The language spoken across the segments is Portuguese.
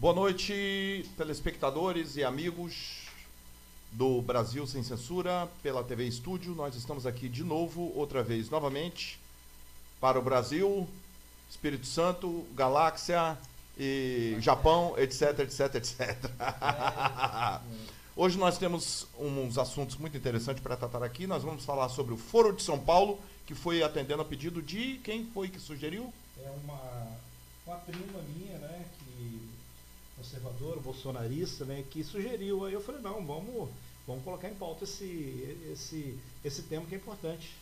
Boa noite, telespectadores e amigos do Brasil Sem Censura pela TV Estúdio. Nós estamos aqui de novo, outra vez, novamente, para o Brasil, Espírito Santo, Galáxia e Japão, etc, etc, etc. Hoje nós temos uns assuntos muito interessantes para tratar aqui. Nós vamos falar sobre o Foro de São Paulo, que foi atendendo a pedido de quem foi que sugeriu? É uma, uma prima minha, né, que conservadora, bolsonarista, né, que sugeriu. Aí eu falei, não, vamos, vamos colocar em pauta esse, esse, esse tema que é importante.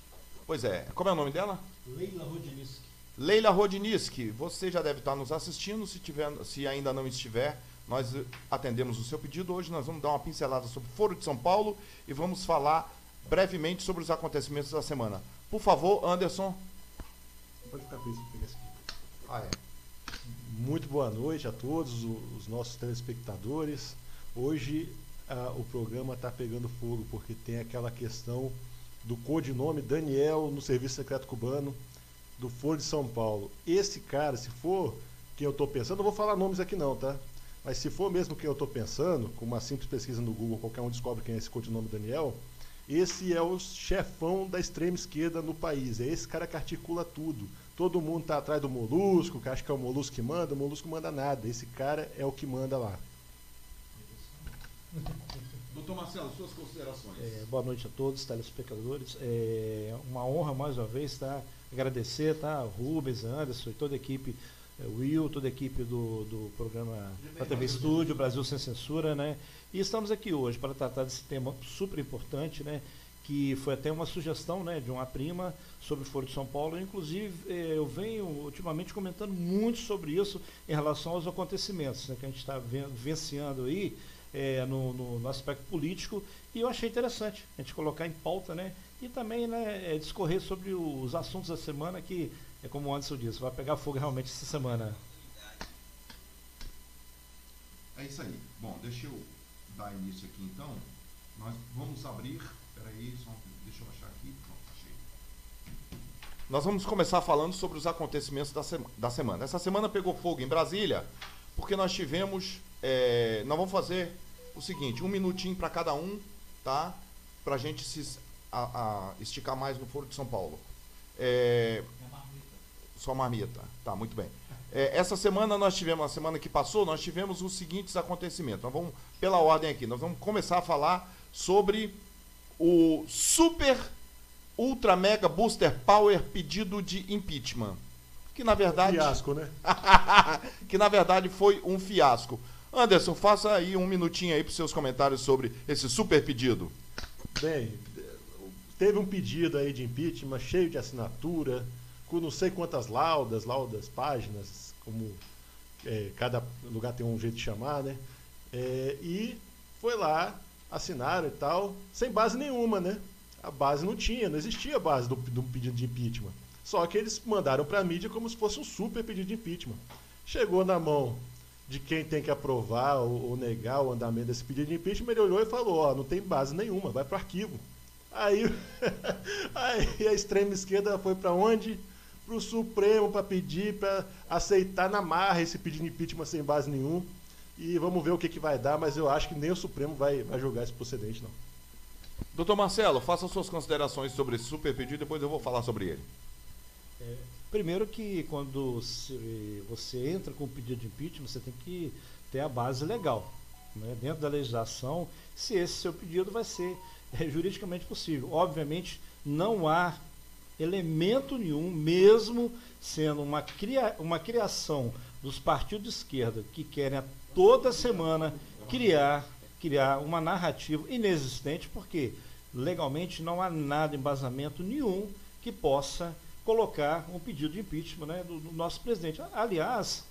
Pois é. Como é o nome dela? Leila Rodiniski. Leila Rodiniski, você já deve estar nos assistindo. Se, tiver, se ainda não estiver, nós atendemos o seu pedido. Hoje nós vamos dar uma pincelada sobre o Foro de São Paulo e vamos falar brevemente sobre os acontecimentos da semana. Por favor, Anderson. Pode ficar com isso, Ah, é. Muito boa noite a todos os nossos telespectadores. Hoje o programa está pegando fogo porque tem aquela questão do codinome Daniel no Serviço Secreto Cubano do Foro de São Paulo. Esse cara, se for quem eu estou pensando, não vou falar nomes aqui não, tá? Mas se for mesmo quem eu estou pensando, com uma simples pesquisa no Google, qualquer um descobre quem é esse codinome Daniel, esse é o chefão da extrema esquerda no país. É esse cara que articula tudo. Todo mundo está atrás do molusco, que acha que é o molusco que manda, o molusco manda nada. Esse cara é o que manda lá. Doutor Marcelo, suas considerações. É, boa noite a todos, telespectadores. É uma honra mais uma vez tá? agradecer tá? Rubens, Anderson e toda a equipe, é, Will, toda a equipe do, do programa da TV Estúdio, Brasil Sem Censura, né? E estamos aqui hoje para tratar desse tema super importante, né? Que foi até uma sugestão né, de uma prima sobre o Foro de São Paulo. Inclusive, é, eu venho ultimamente comentando muito sobre isso em relação aos acontecimentos né, que a gente está vivenciando aí é, no, no, no, aspecto político e eu achei interessante a gente colocar em pauta, né? E também né, é, discorrer sobre os assuntos da semana que, é como o Anderson disse, vai pegar fogo realmente essa semana. É isso aí. Bom, deixa eu dar início aqui então. Nós vamos abrir. Nós vamos começar falando sobre os acontecimentos da, sema, da semana. Essa semana pegou fogo em Brasília, porque nós tivemos é, nós vamos fazer o seguinte, um minutinho para cada um, tá? Para a gente se a, a, esticar mais no Foro de São Paulo. É, só marmita. Tá, muito bem. É, essa semana nós tivemos, a semana que passou, nós tivemos os seguintes acontecimentos. Nós vamos, pela ordem aqui, nós vamos começar a falar sobre o super ultra mega booster power pedido de impeachment. Que na verdade. Fiasco, né? que na verdade foi um fiasco. Anderson, faça aí um minutinho aí para os seus comentários sobre esse super pedido. Bem, teve um pedido aí de impeachment cheio de assinatura, com não sei quantas laudas, laudas, páginas, como é, cada lugar tem um jeito de chamar, né? É, e foi lá, assinaram e tal, sem base nenhuma, né? A base não tinha, não existia base do, do pedido de impeachment. Só que eles mandaram para a mídia como se fosse um super pedido de impeachment. Chegou na mão de quem tem que aprovar ou, ou, negar o andamento desse pedido de impeachment, ele olhou e falou, ó, não tem base nenhuma, vai para o arquivo. Aí, aí a extrema esquerda foi para onde? Para o Supremo para pedir, para aceitar na marra esse pedido de impeachment sem base nenhuma. E vamos ver o que, que vai dar, mas eu acho que nem o Supremo vai, vai julgar esse procedente, não. Doutor Marcelo, faça suas considerações sobre esse super pedido, depois eu vou falar sobre ele. É, Primeiro que quando você entra com um pedido de impeachment, você tem que ter a base legal. Né? Dentro da legislação, se esse seu pedido vai ser é, juridicamente possível. Obviamente, não há elemento nenhum, mesmo sendo uma, cria, uma criação dos partidos de esquerda que querem a toda semana criar, criar uma narrativa inexistente, porque legalmente não há nada, embasamento nenhum que possa colocar um pedido de impeachment né, do, do nosso presidente. Aliás,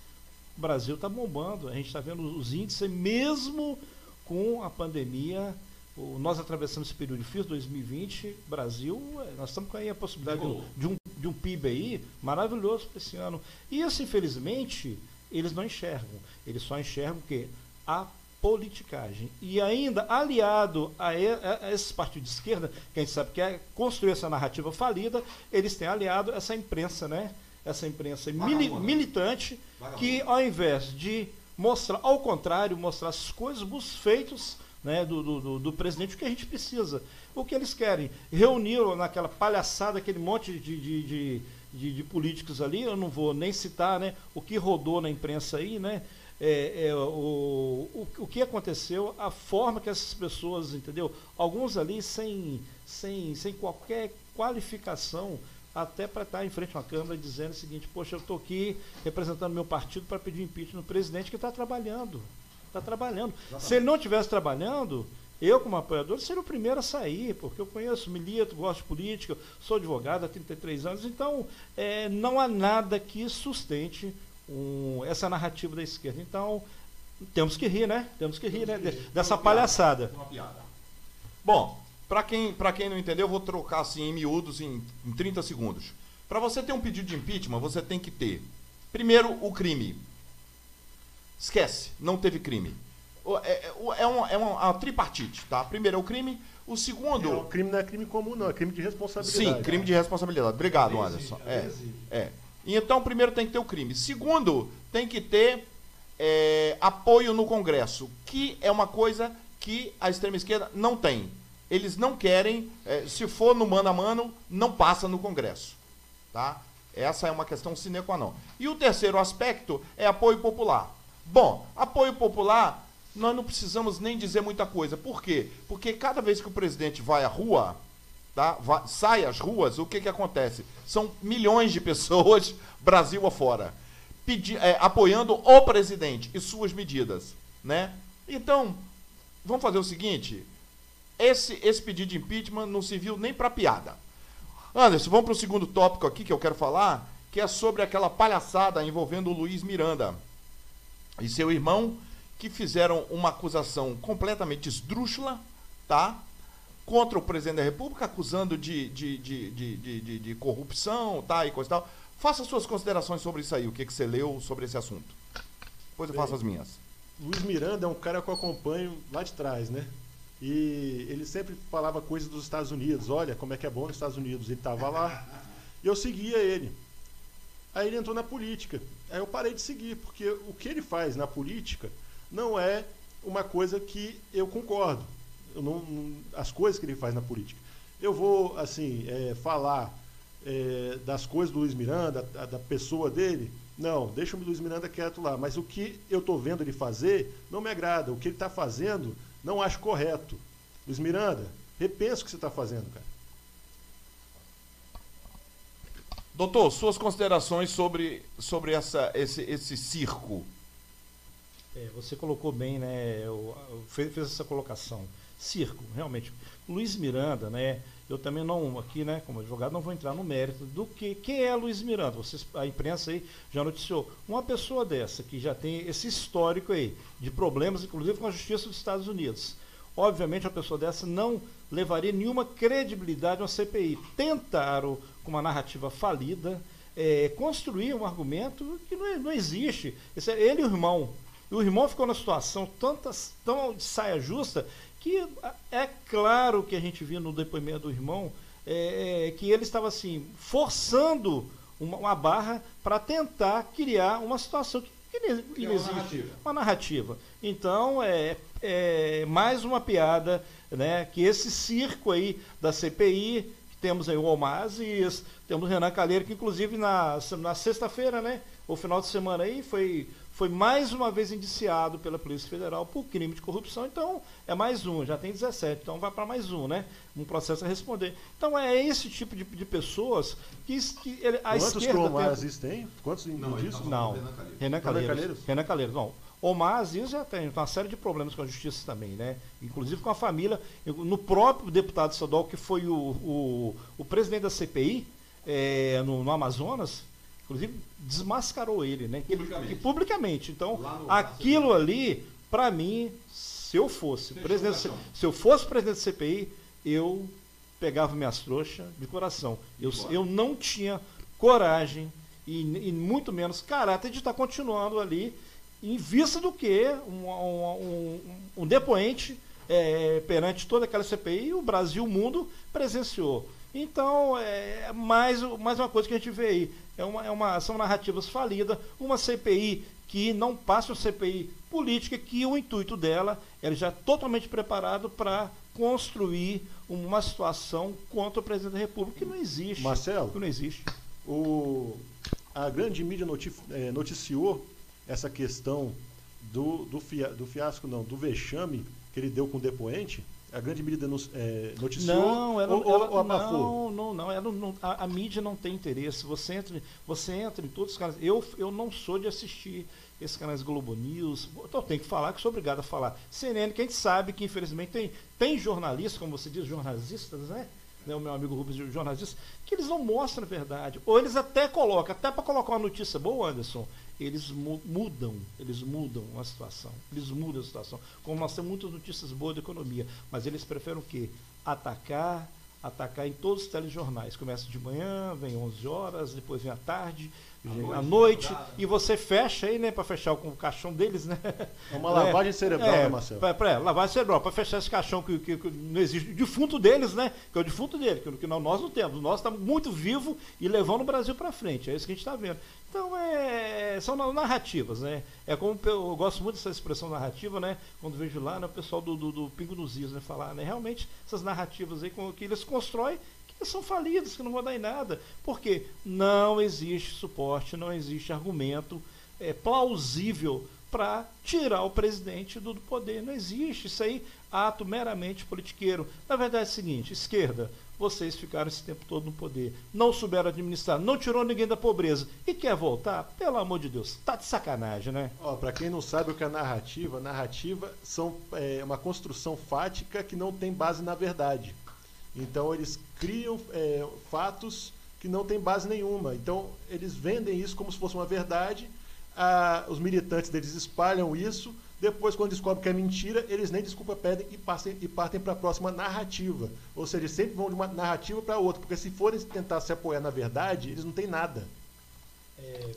o Brasil está bombando, a gente está vendo os índices, mesmo com a pandemia, o, nós atravessamos esse período difícil, 2020, Brasil, é, nós estamos com aí a possibilidade de, de, um, de um PIB aí maravilhoso para esse ano. E isso, infelizmente, eles não enxergam. Eles só enxergam o quê? A politicagem. E ainda aliado a, a, esses partidos de esquerda, que a gente sabe que é construir essa narrativa falida, eles têm aliado essa imprensa, né? Essa imprensa mili, militante, que ao invés de mostrar, ao contrário, mostrar as coisas, os feitos né, do, do, do, presidente, o que a gente precisa. O que eles querem? Reunir naquela palhaçada, aquele monte de, de, de, de, de políticos ali, eu não vou nem citar né, o que rodou na imprensa aí, né? É, é, o, o, o que aconteceu, a forma que essas pessoas, entendeu? Alguns ali sem, sem, sem qualquer qualificação, até para estar em frente a uma Câmara dizendo o seguinte, poxa, eu estou aqui representando meu partido para pedir impeachment no presidente que está trabalhando. Está trabalhando. Exatamente. Se ele não estivesse trabalhando, eu, como apoiador, seria o primeiro a sair, porque eu conheço, milito, gosto de política, sou advogado há 33 anos, então é, não há nada que sustente um, essa narrativa da esquerda. Então, temos que rir, né? Temos que rir, né? Dessa palhaçada. Uma piada. Bom, para quem, quem não entendeu, eu vou trocar assim em miúdos em, em 30 segundos. Para você ter um pedido de impeachment, você tem que ter, primeiro, o crime. Esquece, não teve crime. É, é, é, uma, é uma, uma tripartite, tá? Primeiro é o crime, o segundo. É, o crime não é crime comum, não, é crime de responsabilidade. Sim, crime de responsabilidade. Obrigado, Anderson. É, é. Então, primeiro tem que ter o crime. Segundo, tem que ter é, apoio no Congresso, que é uma coisa que a extrema esquerda não tem. Eles não querem, é, se for no mano a mano, não passa no Congresso. Tá? Essa é uma questão sine qua non. E o terceiro aspecto é apoio popular. Bom, apoio popular, nós não precisamos nem dizer muita coisa. Por quê? Porque cada vez que o presidente vai à rua, tá? Vai, sai às ruas, o que, que acontece? São milhões de pessoas, Brasil afora, pedi, é, apoiando o presidente e suas medidas. Né? Então, vamos fazer o seguinte: esse, esse pedido de impeachment não se viu nem para piada. Anderson, vamos para o segundo tópico aqui que eu quero falar, que é sobre aquela palhaçada envolvendo o Luiz Miranda e seu irmão, que fizeram uma acusação completamente esdrúxula, tá? contra o presidente da República, acusando de, de, de, de, de, de corrupção tá, e coisa e tal. Faça suas considerações sobre isso aí, o que, que você leu sobre esse assunto. Depois eu faço as minhas. Luiz Miranda é um cara que eu acompanho lá de trás, né? E ele sempre falava coisas dos Estados Unidos. Olha como é que é bom nos Estados Unidos. Ele estava lá e eu seguia ele. Aí ele entrou na política. Aí eu parei de seguir, porque o que ele faz na política não é uma coisa que eu concordo não, não, as coisas que ele faz na política. Eu vou, assim, é, falar é, das coisas do Luiz Miranda, da, da, pessoa dele. Não, deixa o Luiz Miranda quieto lá. Mas o que eu estou vendo ele fazer não me agrada. O que ele está fazendo não acho correto. Luiz Miranda, repensa o que você está fazendo, cara. Doutor, suas considerações sobre, sobre essa, esse, esse circo. É, você colocou bem, né? Eu, eu fez, fez essa colocação circo, realmente. Luiz Miranda, né? Eu também não, aqui, né, como advogado, não vou entrar no mérito do que quem é Luiz Miranda. Vocês, a imprensa aí já noticiou. Uma pessoa dessa que já tem esse histórico aí de problemas, inclusive com a justiça dos Estados Unidos. Obviamente, uma pessoa dessa não levaria nenhuma credibilidade a uma CPI. Tentaram, com uma narrativa falida, é, construir um argumento que não, não existe. Esse é ele e o irmão. E o irmão ficou na situação tantas, tão de saia justa que é claro que a gente viu no depoimento do irmão é, é que ele estava assim forçando uma, uma barra para tentar criar uma situação que, que existe, uma narrativa. uma narrativa. Então é, é mais uma piada, né? Que esse circo aí da CPI temos aí o Omar Aziz, temos o Renan Calheiro, que inclusive na, na sexta-feira, né? O final de semana aí foi foi mais uma vez indiciado pela Polícia Federal por crime de corrupção, então é mais um, já tem 17, então vai para mais um, né? Um processo a responder. Então é esse tipo de, de pessoas que, que ele, a Quantos esquerda. Quantos Omar Aziz tem? Quantos não, disso? Não, Renan Calheiros. Renan Calheiros. Não. Omar Aziz já tem uma série de problemas com a justiça também, né? Inclusive com a família, no próprio deputado estadual, que foi o, o, o presidente da CPI é, no, no Amazonas, inclusive desmascarou ele, né? Publicamente. Que, publicamente. Então, aquilo ali, para mim, se eu fosse presidente, se, se eu fosse presidente da CPI, eu pegava minhas trouxas de coração. Eu, eu não tinha coragem e, e, muito menos caráter de estar continuando ali em vista do que um, um, um, um depoente é, perante toda aquela CPI, o Brasil, o mundo presenciou. Então, é mais, mais uma coisa que a gente vê aí. É uma, é uma, são narrativas falidas, uma CPI que não passe uma CPI política, que o intuito dela é já totalmente preparado para construir uma situação contra o presidente da República que não existe. Marcelo, que não existe. O, a grande mídia é, noticiou essa questão do, do, fia, do fiasco, não, do vexame que ele deu com o depoente a grande mídia é, noticiou não, ela, ou, ela, ou abafou? Não, não, não. Ela não a, a, mídia não tem interesse. Você entra, você entra em todos os canais. Eu, eu não sou de assistir esses canais Globo News. Então tenho que falar que sou obrigado a falar. CNN, que a gente sabe que infelizmente tem, tem jornalistas, como você diz, jornalistas, né? né o meu amigo Rubens, jornalistas, que eles não mostram a verdade. Ou eles até colocam, até para colocar uma notícia boa, Anderson, eles mudam, eles mudam a situação, eles mudam a situação. Como nós temos muitas notícias boas da economia, mas eles preferem o quê? Atacar, atacar em todos os telejornais. Começa de manhã, vem 11 horas, depois vem à tarde, à noite, e você fecha aí, né, para fechar com o caixão deles, né? É uma lavagem é, cerebral, é, né, Marcelo? Pra, pra, lavagem cerebral, para fechar esse caixão que, que, que, não existe, o defunto deles, né? Que é o defunto dele, que, que nós não temos. Nós estamos muito vivo e levando o Brasil para frente, é isso que a gente está vendo. Então, é, são narrativas, né? É como eu gosto muito dessa expressão narrativa, né? Quando vejo lá, né, o pessoal do, do, do Pingo nos Is, né? Falar, né? Realmente, essas narrativas aí que eles constroem são falidos, que não vão dar em nada. Porque não existe suporte, não existe argumento é, plausível para tirar o presidente do, do poder. Não existe. Isso aí, ato meramente politiqueiro. Na verdade é o seguinte, esquerda, vocês ficaram esse tempo todo no poder, não souberam administrar, não tirou ninguém da pobreza e quer voltar? Pelo amor de Deus, tá de sacanagem, né? Ó, para quem não sabe o que é narrativa, narrativa são é, uma construção fática que não tem base na verdade. Então eles criam é, fatos que não têm base nenhuma. Então eles vendem isso como se fosse uma verdade. Ah, os militantes deles espalham isso. Depois, quando descobrem que é mentira, eles nem desculpa pedem e, passem, e partem para a próxima narrativa. Ou seja, sempre vão de uma narrativa para outra, porque se forem tentar se apoiar na verdade, eles não têm nada. É,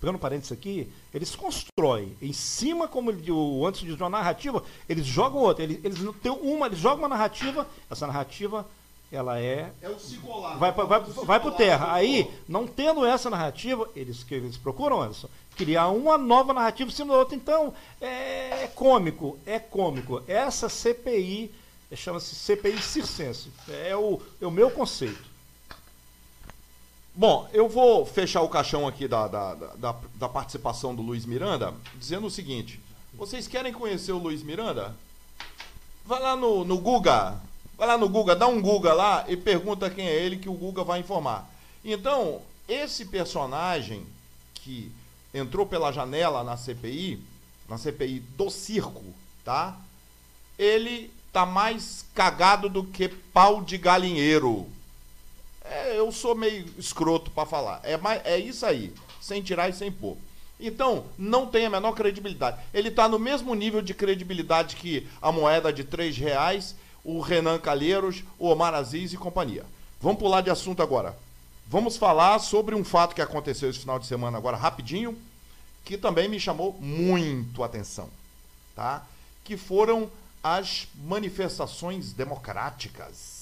pegando parênteses aqui, eles constroem em cima, como o antes de uma narrativa, eles jogam outra. Eles, eles têm uma, eles jogam uma narrativa, essa narrativa ela é. É o cigolar. Vai, vai, vai, vai para terra. Aí, não tendo essa narrativa, eles que eles procuram, Anderson, criar uma nova narrativa em cima da outra. Então, é, é cômico, é cômico. Essa CPI chama-se CPI circense. É o, é o meu conceito. Bom, eu vou fechar o caixão aqui da, da, da, da, participação do Luiz Miranda, dizendo o seguinte: vocês querem conhecer o Luiz Miranda? Vai lá no, no Guga, vai lá no Guga, dá um Guga lá e pergunta quem é ele que o Guga vai informar. Então, esse personagem que entrou pela janela na CPI, na CPI do circo, tá? Ele tá mais cagado do que pau de galinheiro. É, eu sou meio escroto para falar. É, é isso aí, sem tirar e sem pôr. Então, não tem a menor credibilidade. Ele está no mesmo nível de credibilidade que a moeda de três reais, o Renan Calheiros, o Omar Aziz e companhia. Vamos pular de assunto agora. Vamos falar sobre um fato que aconteceu esse final de semana agora, rapidinho, que também me chamou muito a atenção, tá? Que foram as manifestações democráticas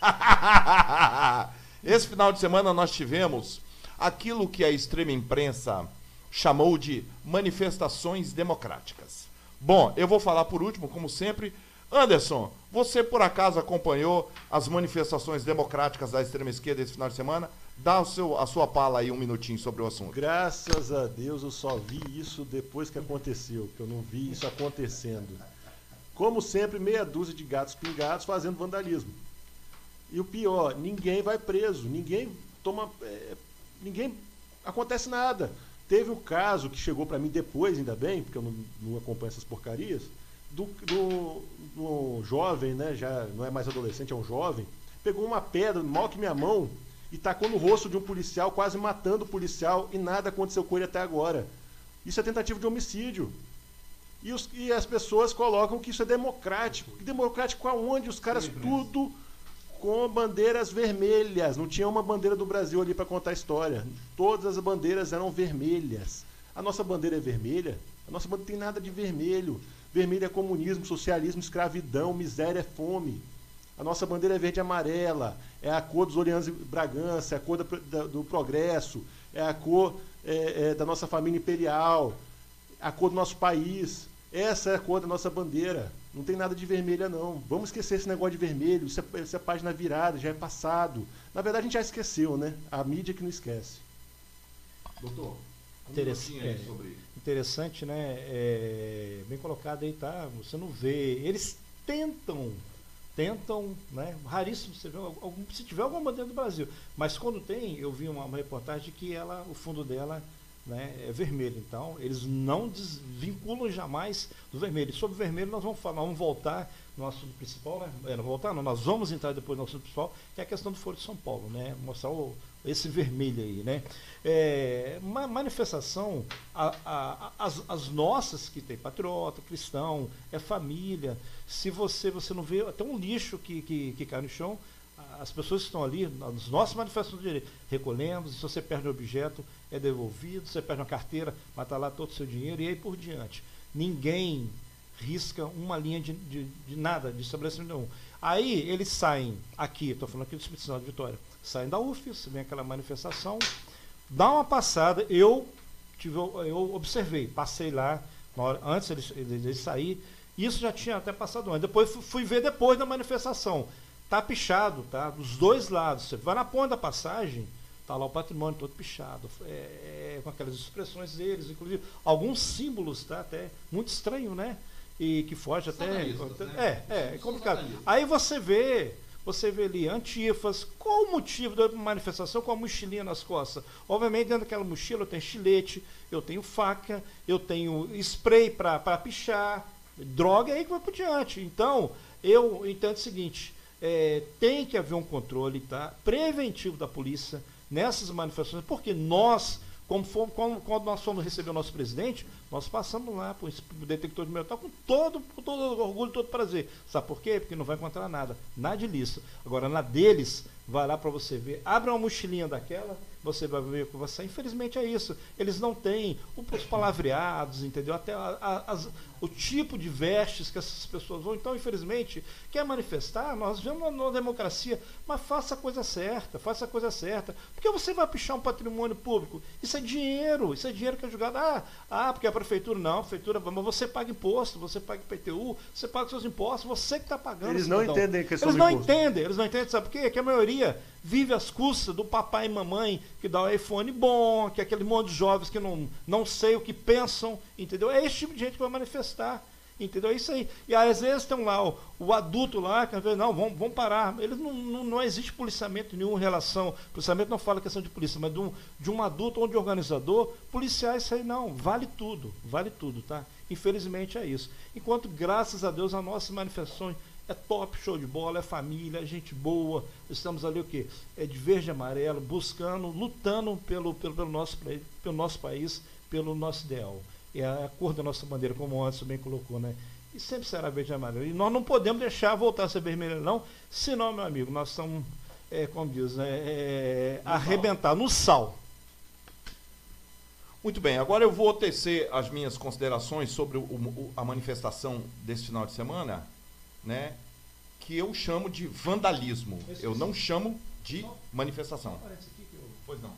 Esse final de semana nós tivemos aquilo que a extrema imprensa chamou de manifestações democráticas. Bom, eu vou falar por último, como sempre. Anderson, você por acaso acompanhou as manifestações democráticas da extrema esquerda esse final de semana? Dá o seu, a sua pala aí um minutinho sobre o assunto. Graças a Deus eu só vi isso depois que aconteceu, que eu não vi isso acontecendo. Como sempre, meia dúzia de gatos pingados fazendo vandalismo. E o pior, ninguém vai preso, ninguém toma. É, ninguém. acontece nada. Teve o caso que chegou para mim depois, ainda bem, porque eu não, não acompanho essas porcarias, do, do, do, jovem, né? Já não é mais adolescente, é um jovem, pegou uma pedra, mal que minha mão, e tacou no rosto de um policial, quase matando o policial, e nada aconteceu com ele até agora. Isso é tentativa de homicídio. E, os, e as pessoas colocam que isso é democrático. E democrático aonde? Os caras tudo com bandeiras vermelhas. Não tinha uma bandeira do Brasil ali para contar a história. Todas as bandeiras eram vermelhas. A nossa bandeira é vermelha? A nossa bandeira tem nada de vermelho. Vermelho é comunismo, socialismo, escravidão, miséria é fome. A nossa bandeira é verde e amarela. É a cor dos Orleans e Bragança, é a cor do, do progresso, é a cor é, é, da nossa família imperial, a cor do nosso país. Essa é a cor da nossa bandeira. Não tem nada de vermelha, não. Vamos esquecer esse negócio de vermelho. Isso é, isso é página virada, já é passado. Na verdade, a gente já esqueceu, né? A mídia que não esquece. Doutor, Interessante, é, interessante, né? É, bem colocado aí, tá? Você não vê. Eles tentam, tentam, né? Raríssimo você vê algum, se tiver alguma bandeira do Brasil. Mas quando tem, eu vi uma, uma reportagem que ela, o fundo dela né, é vermelho. Então, eles não desvinculam jamais do vermelho. E sobre o vermelho, nós vamos falar, vamos voltar no assunto principal, né? É, não voltar, não, nós vamos entrar depois no assunto principal, que é a questão do Foro de São Paulo, né? Mostrar o, esse vermelho aí, né? É, uma manifestação, a, a, as, as, nossas que tem patriota, cristão, é família. Se você, você não vê até um lixo que, que, que cai no chão, as pessoas que estão ali, nas nossas manifestações de direito, recolhemos, se você perde um objeto, é devolvido, você perde uma carteira, mata lá todo o seu dinheiro e aí por diante. Ninguém risca uma linha de, de, de nada, de estabelecimento nenhum. Aí eles saem aqui, estou falando aqui do Espírito Santo de Vitória, saem da UFES, vem aquela manifestação, dá uma passada, eu tive, eu observei, passei lá, hora, antes eles, eles sair, isso já tinha até passado antes. Depois fui ver depois da manifestação. Tá pichado, tá? Dos dois lados. Você vai na ponta da passagem, tá lá o patrimônio todo pichado, é, é, com aquelas expressões deles, inclusive alguns símbolos, tá? Até muito estranho, né? E que foge até. Né? É, é, é complicado. Aí você vê, você vê ali antifas, qual o motivo da manifestação com a mochilinha nas costas? Obviamente, dentro daquela mochila eu tenho estilete, eu tenho faca, eu tenho spray para pichar, droga aí que vai por diante. Então, eu entendo o seguinte, é, tem que haver um controle tá, preventivo da polícia nessas manifestações, porque nós, como como, quando nós fomos receber o nosso presidente, nós passamos lá para o detector de metal com todo, com todo orgulho, todo prazer. Sabe por quê? Porque não vai encontrar nada, nada de listo. Agora, na deles, vai lá para você ver, abre uma mochilinha daquela, você vai ver com você. Infelizmente é isso. Eles não têm os palavreados, entendeu? Até a, a, as, o tipo de vestes que essas pessoas vão. Então, infelizmente, quer manifestar, nós vemos na democracia, mas faça a coisa certa, faça a coisa certa. Porque você vai pichar um patrimônio público? Isso é dinheiro, isso é dinheiro que é jogado. Ah, ah porque a prefeitura não, a prefeitura, mas você paga imposto, você paga IPTU, você paga seus impostos, você que está pagando. Eles não entendem que Eles não entendem, eles não entendem, sabe por quê? Que a maioria vive às custas do papai e mamãe que dá o iPhone bom, que é aquele monte de jovens que não, não sei o que pensam, entendeu? É esse tipo de gente que vai manifestar. Entendeu? É isso aí. E às vezes tem lá o, o adulto lá, que às vezes, não, vamos, vamos parar. Eles não, não, não existe policiamento nenhum em relação. Policiamento não fala questão de polícia, mas de um, de um adulto ou de organizador, policiar isso aí não. Vale tudo, vale tudo, tá? Infelizmente é isso. Enquanto, graças a Deus, as nossas manifestações é top, show de bola, é família, é gente boa. Estamos ali o quê? É de verde e amarelo, buscando, lutando pelo, pelo, pelo, nosso, pelo nosso país, pelo nosso ideal é a cor da nossa bandeira, como o Anderson bem colocou, né? E sempre será verde e amarelo. E nós não podemos deixar voltar a ser vermelho, não, senão, meu amigo, nós estamos, é, como diz, né, é, no arrebentar sal. no sal. Muito bem, agora eu vou tecer as minhas considerações sobre o, o, a manifestação desse final de semana, né? Que eu chamo de vandalismo. Eu não chamo de manifestação. Pois não.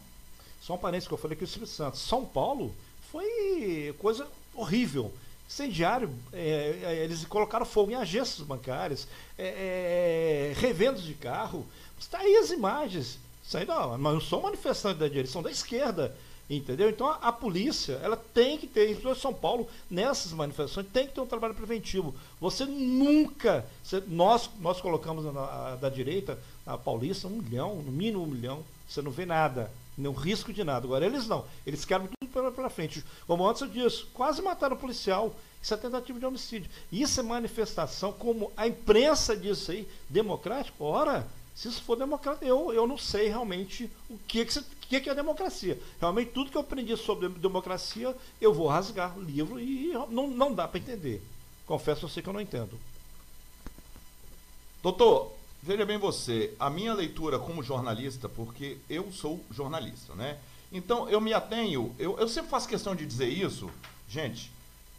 Só um parênteses que eu falei aqui o Espírito Santo. São Paulo foi coisa horrível. Incendiário, é, é, eles colocaram fogo em agências bancárias, é, é, revendos de carro. Está aí as imagens. Isso aí não, mas não sou manifestante da direção da esquerda. Entendeu? Então a, a, polícia, ela tem que ter, em São Paulo, nessas manifestações, tem que ter um trabalho preventivo. Você nunca. Você, nós, nós colocamos na, na, da direita, a Paulista, um milhão, no mínimo um milhão. Você não vê nada, nenhum risco de nada. Agora eles não. Eles querem pela, pela frente. Como antes eu disse, quase mataram o policial. Isso é tentativa de homicídio. Isso é manifestação, como a imprensa diz aí, democrático. Ora, se isso for democrático, eu, eu não sei realmente o que, que, que, que é democracia. Realmente, tudo que eu aprendi sobre democracia, eu vou rasgar o livro e não, não dá para entender. Confesso a você que eu não entendo. Doutor, veja bem você, a minha leitura como jornalista, porque eu sou jornalista, né? Então, eu me atenho, eu, eu sempre faço questão de dizer isso, gente,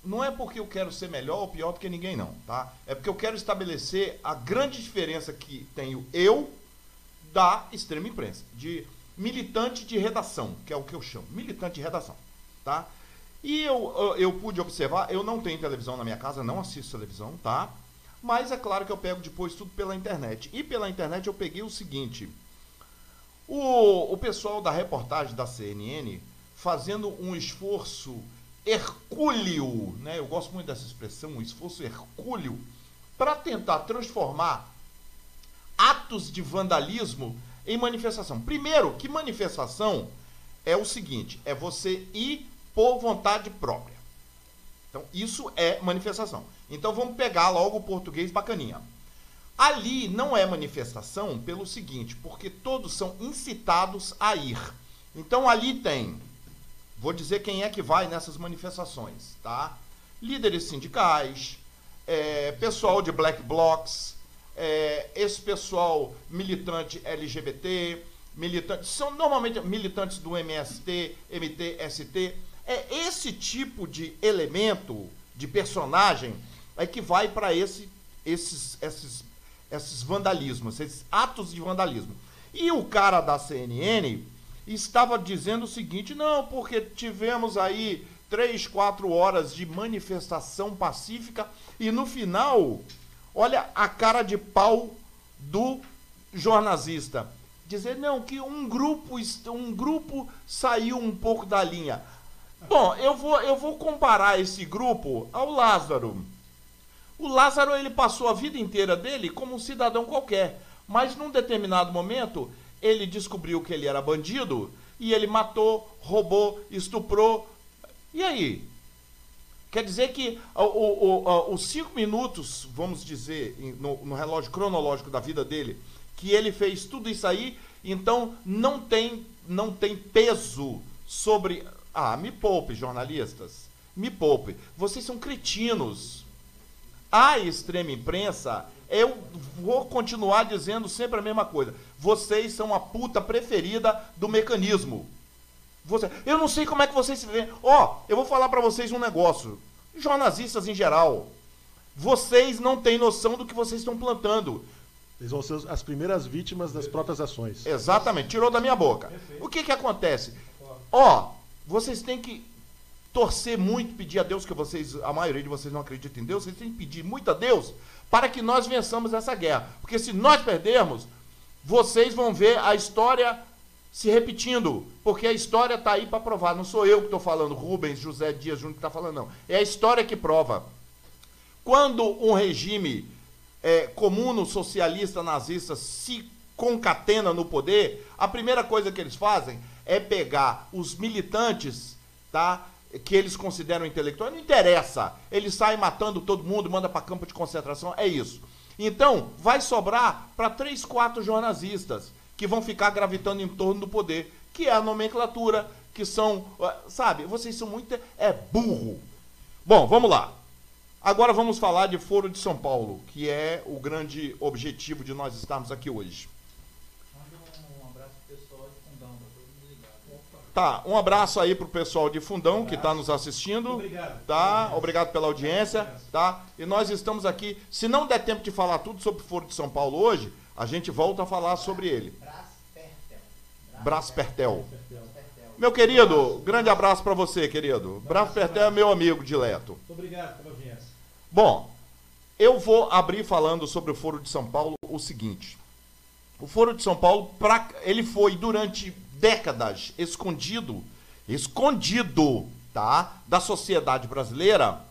não é porque eu quero ser melhor ou pior do que ninguém, não, tá? É porque eu quero estabelecer a grande diferença que tenho eu da extrema imprensa. De, militante de redação, que é o que eu chamo, militante de redação, tá? E eu, eu, pude observar, eu não tenho televisão na minha casa, não assisto televisão, tá? Mas é claro que eu pego depois tudo pela internet. E pela internet eu peguei o seguinte: o, o pessoal da reportagem da CNN fazendo um esforço hercúleo, né? Eu gosto muito dessa expressão, um esforço hercúleo, para tentar transformar atos de vandalismo em manifestação. Primeiro, que manifestação é o seguinte: é você ir por vontade própria. Então, isso é manifestação. Então, vamos pegar logo o português bacaninha. Ali não é manifestação pelo seguinte, porque todos são incitados a ir. Então, ali tem, vou dizer quem é que vai nessas manifestações, tá? Líderes sindicais, é, pessoal de black blocs, é, esse pessoal militante LGBT, militantes, são normalmente militantes do MST, MTST. É esse tipo de elemento, de personagem, é que vai para esse, esses, esses, esses vandalismos, esses atos de vandalismo. E o cara da CNN estava dizendo o seguinte: não, porque tivemos aí três, quatro horas de manifestação pacífica e no final Olha a cara de pau do jornalista. Dizer, não, que um grupo, um grupo saiu um pouco da linha. Bom, eu vou, eu vou comparar esse grupo ao Lázaro. O Lázaro ele passou a vida inteira dele como um cidadão qualquer, mas num determinado momento ele descobriu que ele era bandido e ele matou, roubou, estuprou. E aí? Quer dizer que os cinco minutos, vamos dizer, no, no, relógio cronológico da vida dele, que ele fez tudo isso aí, então não tem, não tem peso sobre. Ah, me poupe, jornalistas. Me poupe. Vocês são cretinos. A extrema imprensa, eu vou continuar dizendo sempre a mesma coisa. Vocês são a puta preferida do mecanismo. Você, eu não sei como é que vocês se veem. Ó, oh, eu vou falar para vocês um negócio. Jornalistas em geral. Vocês não têm noção do que vocês estão plantando. Eles vão ser as primeiras vítimas das próprias ações. Exatamente, tirou da minha boca. O que que acontece? Ó, oh, vocês têm que torcer muito, pedir a Deus, que vocês, a maioria de vocês não acredita em Deus, vocês têm que pedir muito a Deus para que nós vençamos essa guerra. Porque se nós perdermos, vocês vão ver a história se repetindo, porque a história está aí para provar. Não sou eu que estou falando, Rubens José Dias Júnior que está falando, não. É a história que prova. Quando um regime é, comuno, socialista, nazista se concatena no poder, a primeira coisa que eles fazem é pegar os militantes, tá? Que eles consideram intelectuais, não interessa. Eles saem matando todo mundo, manda para campo de concentração, é isso. Então, vai sobrar para três, quatro jornalistas que vão ficar gravitando em torno do poder, que é a nomenclatura, que são, sabe, vocês são muito é burro. Bom, vamos lá. Agora vamos falar de Foro de São Paulo, que é o grande objetivo de nós estarmos aqui hoje. Tá, um abraço aí pro pessoal de Fundão que está nos assistindo. Obrigado. Tá, obrigado pela audiência, tá? E nós estamos aqui. Se não der tempo de falar tudo sobre o Foro de São Paulo hoje, a gente volta a falar sobre ele. Brás Pertel. Meu querido, grande abraço para você, querido. Brás Pertel é meu amigo dileto. Muito obrigado pela audiência. Bom, eu vou abrir falando sobre o Foro de São Paulo o seguinte. O Foro de São Paulo, pra, ele foi durante décadas escondido, escondido, tá, da sociedade brasileira,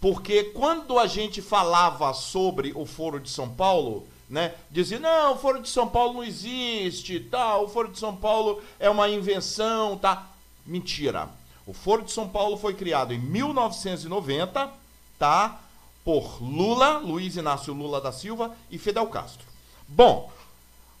porque quando a gente falava sobre o Foro de São Paulo, né? Dizia, não, o Foro de São Paulo não existe, tá? o Foro de São Paulo é uma invenção, tá? Mentira. O Foro de São Paulo foi criado em 1990, tá? Por Lula, Luiz Inácio Lula da Silva e Fidel Castro. Bom,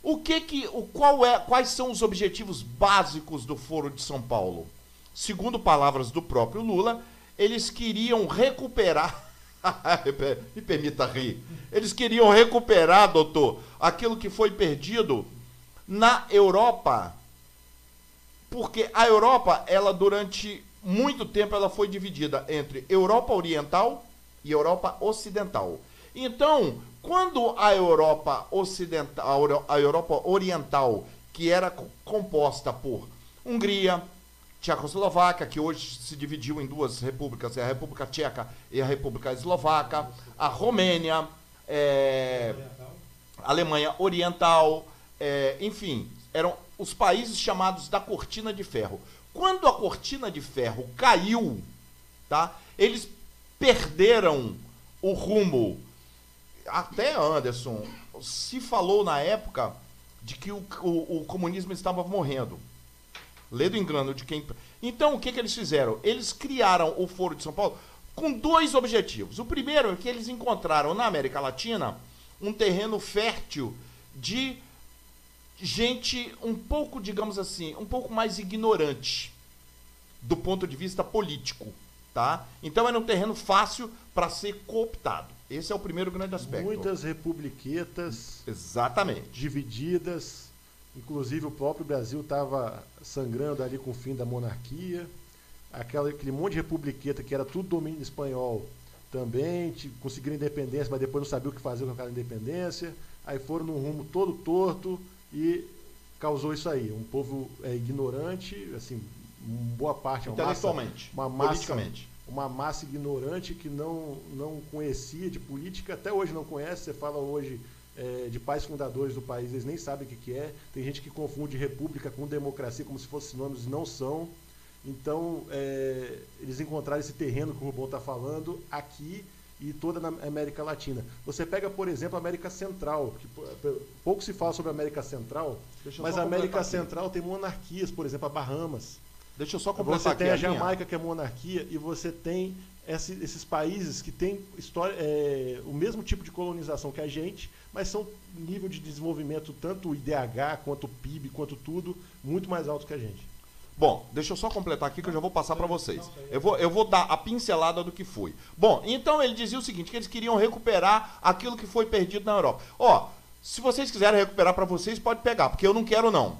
o que que, o qual é, quais são os objetivos básicos do Foro de São Paulo? Segundo palavras do próprio Lula, eles queriam recuperar Me permita rir. Eles queriam recuperar, doutor, aquilo que foi perdido na Europa. Porque a Europa, ela durante muito tempo ela foi dividida entre Europa Oriental e Europa Ocidental. Então, quando a Europa Ocidental, a Europa Oriental que era composta por Hungria, Tchecoslováquia, que hoje se dividiu em duas repúblicas, é a República Tcheca e a República Eslovaca, a Romênia, é, Alemanha Oriental, é, enfim, eram os países chamados da Cortina de Ferro. Quando a Cortina de Ferro caiu, tá, eles perderam o rumo. Até Anderson se falou na época de que o, o, o comunismo estava morrendo. Lê do engano de quem. Então, o que, que eles fizeram? Eles criaram o Foro de São Paulo com dois objetivos. O primeiro é que eles encontraram na América Latina um terreno fértil de gente um pouco, digamos assim, um pouco mais ignorante do ponto de vista político, tá? Então era um terreno fácil para ser cooptado. Esse é o primeiro grande aspecto. Muitas republiquetas exatamente divididas Inclusive o próprio Brasil estava sangrando ali com o fim da monarquia. Aquela, aquele monte de republiqueta que era tudo domínio espanhol também, conseguiram independência, mas depois não sabiam o que fazer com aquela independência. Aí foram num rumo todo torto e causou isso aí. Um povo é, ignorante, assim, boa parte. Intelectualmente, uma massa, politicamente. Uma massa ignorante que não, não conhecia de política, até hoje não conhece. Você fala hoje é, de pais fundadores do país, eles nem sabem o que, que é. Tem gente que confunde república com democracia como se fossem sinônimos e não são. Então, é, eles encontraram esse terreno que o Rubão está falando aqui e toda na América Latina. Você pega, por exemplo, a América Central, que pouco se fala sobre a América Central, mas a América Central tem monarquias, por exemplo, a Bahamas. Deixa eu só completar Você tem a Jamaica, que é monarquia, e você tem esses países que têm história, é, o mesmo tipo de colonização que a gente, mas são nível de desenvolvimento, tanto o IDH, quanto o PIB, quanto tudo, muito mais alto que a gente. Bom, deixa eu só completar aqui que eu já vou passar para vocês. Eu vou, eu vou dar a pincelada do que foi. Bom, então ele dizia o seguinte, que eles queriam recuperar aquilo que foi perdido na Europa. Ó, se vocês quiserem recuperar para vocês, pode pegar, porque eu não quero não.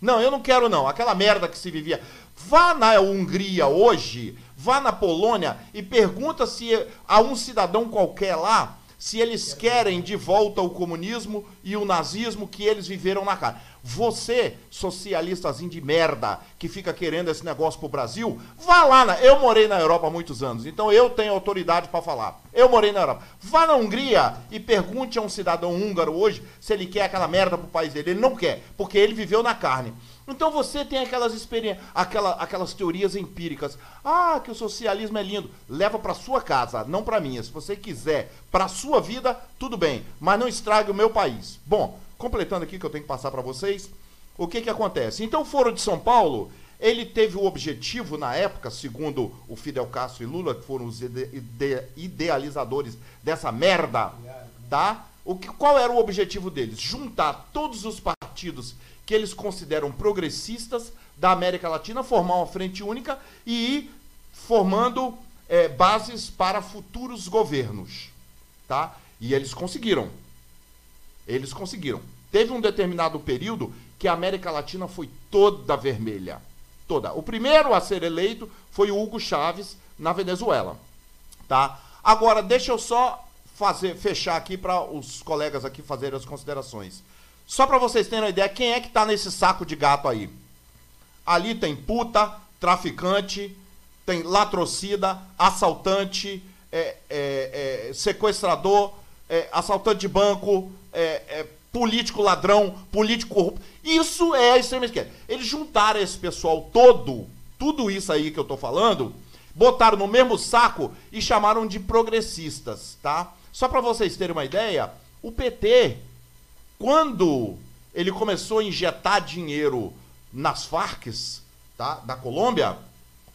Não, eu não quero não. Aquela merda que se vivia. Vá na Hungria hoje, vá na Polônia e pergunta se a um cidadão qualquer lá se eles querem de volta o comunismo e o nazismo que eles viveram na cara. Você, socialistazinho de merda, que fica querendo esse negócio pro Brasil, vá lá. Na... Eu morei na Europa há muitos anos, então eu tenho autoridade para falar. Eu morei na Europa. Vá na Hungria e pergunte a um cidadão húngaro hoje se ele quer aquela merda pro país dele. Ele não quer, porque ele viveu na carne. Então você tem aquelas experiências, aquela, aquelas teorias empíricas. Ah, que o socialismo é lindo. Leva para sua casa, não para minha. Se você quiser para sua vida, tudo bem, mas não estrague o meu país. Bom, completando aqui que eu tenho que passar para vocês, o que que acontece? Então o Foro de São Paulo, ele teve o objetivo na época, segundo o Fidel Castro e Lula, que foram os ide ide idealizadores dessa merda, tá? O que, qual era o objetivo deles? Juntar todos os partidos que eles consideram progressistas da América Latina, formar uma frente única e ir formando é, bases para futuros governos. Tá? E eles conseguiram. Eles conseguiram. Teve um determinado período que a América Latina foi toda vermelha. Toda. O primeiro a ser eleito foi o Hugo Chávez na Venezuela. Tá? Agora, deixa eu só fazer, fechar aqui para os colegas aqui fazerem as considerações. Só para vocês terem uma ideia, quem é que está nesse saco de gato aí? Ali tem puta, traficante, tem latrocida, assaltante, é, é, é, sequestrador, é, assaltante de banco, é, é, político ladrão, político corrupto. Isso é a extrema esquerda. Eles juntaram esse pessoal todo, tudo isso aí que eu estou falando, botaram no mesmo saco e chamaram de progressistas, tá? Só para vocês terem uma ideia, o PT quando ele começou a injetar dinheiro nas Farcs, tá, da Colômbia,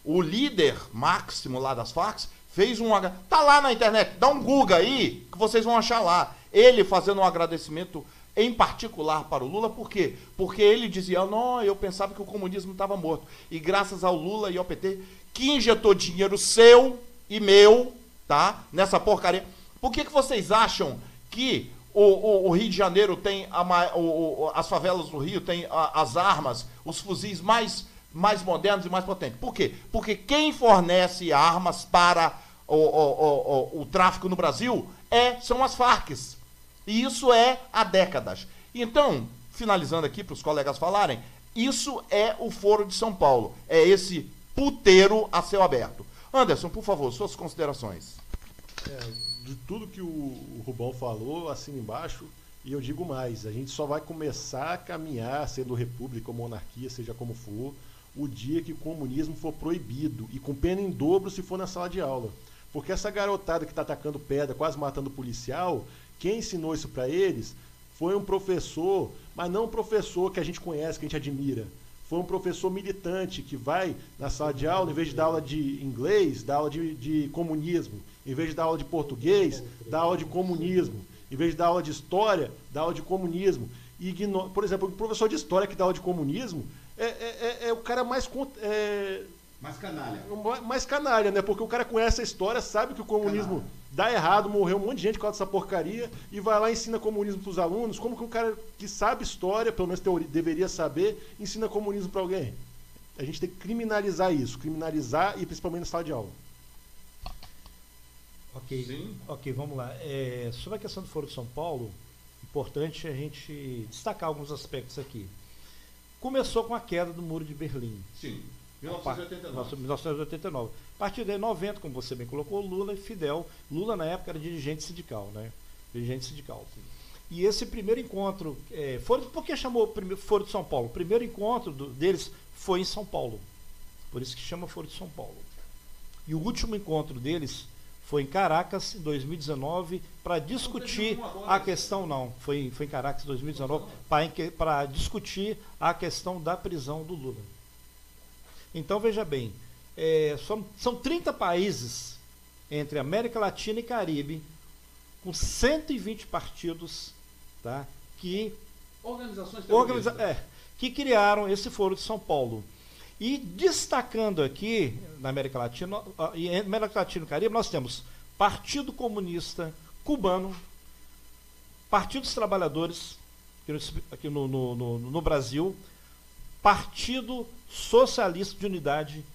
o líder máximo lá das Farcs fez um tá lá na internet, dá um Google aí que vocês vão achar lá. Ele fazendo um agradecimento em particular para o Lula, por quê? Porque ele dizia: "Não, eu pensava que o comunismo estava morto". E graças ao Lula e ao PT que injetou dinheiro seu e meu, tá? Nessa porcaria. Por que que vocês acham que o, o, o, Rio de Janeiro tem a, o, as favelas do Rio têm as armas, os fuzis mais, mais modernos e mais potentes. Por quê? Porque quem fornece armas para o, tráfico no Brasil é, são as Farcs. E isso é há décadas. Então, finalizando aqui para os colegas falarem, isso é o Foro de São Paulo. É esse puteiro a céu aberto. Anderson, por favor, suas considerações. É, de tudo que o, Rubão falou, assim embaixo, e eu digo mais, a gente só vai começar a caminhar, sendo república ou monarquia, seja como for, o dia que o comunismo for proibido e com pena em dobro se for na sala de aula. Porque essa garotada que está atacando pedra, quase matando policial, quem ensinou isso para eles foi um professor, mas não um professor que a gente conhece, que a gente admira. Foi um professor militante que vai na sala de aula, em vez de dar aula de inglês, dá aula de, de comunismo. Em vez de dar aula de português, dá aula de comunismo. Em vez de dar aula de história, dá aula de comunismo. E por exemplo, o professor de história que dá aula de comunismo é, é, é, é o cara mais. É, mais canalha. Mais canalha, né? Porque o cara conhece a história, sabe que o comunismo canalha. dá errado, morreu um monte de gente por causa dessa porcaria, e vai lá e ensina comunismo para os alunos. Como que um cara que sabe história, pelo menos teoria, deveria saber, ensina comunismo para alguém? A gente tem que criminalizar isso, criminalizar e principalmente na sala de aula. Ok, Sim. ok, vamos lá. É, sobre a questão do Foro de São Paulo, importante a gente destacar alguns aspectos aqui. Começou com a queda do Muro de Berlim. Sim. 1989. 1989. A partir de 90, como você bem colocou, Lula e Fidel. Lula, na época, era dirigente sindical, né? Dirigente sindical. E esse primeiro encontro, é, foi, por que chamou Foro de São Paulo? O primeiro encontro do, deles foi em São Paulo. Por isso que chama Foro de São Paulo. E o último encontro deles foi em Caracas, em 2019, para discutir a questão, não, foi, foi em Caracas, em 2019, para discutir a questão da prisão do Lula. Então, veja bem, é, são, são 30 países entre América Latina e Caribe, com 120 partidos, tá, que, Organizações organiza, é, que criaram esse Foro de São Paulo. E destacando aqui, na América Latina, e América Latina e Caribe, nós temos Partido Comunista Cubano, Partido dos Trabalhadores, aqui no, no, no, no Brasil, Partido Socialista de Unidade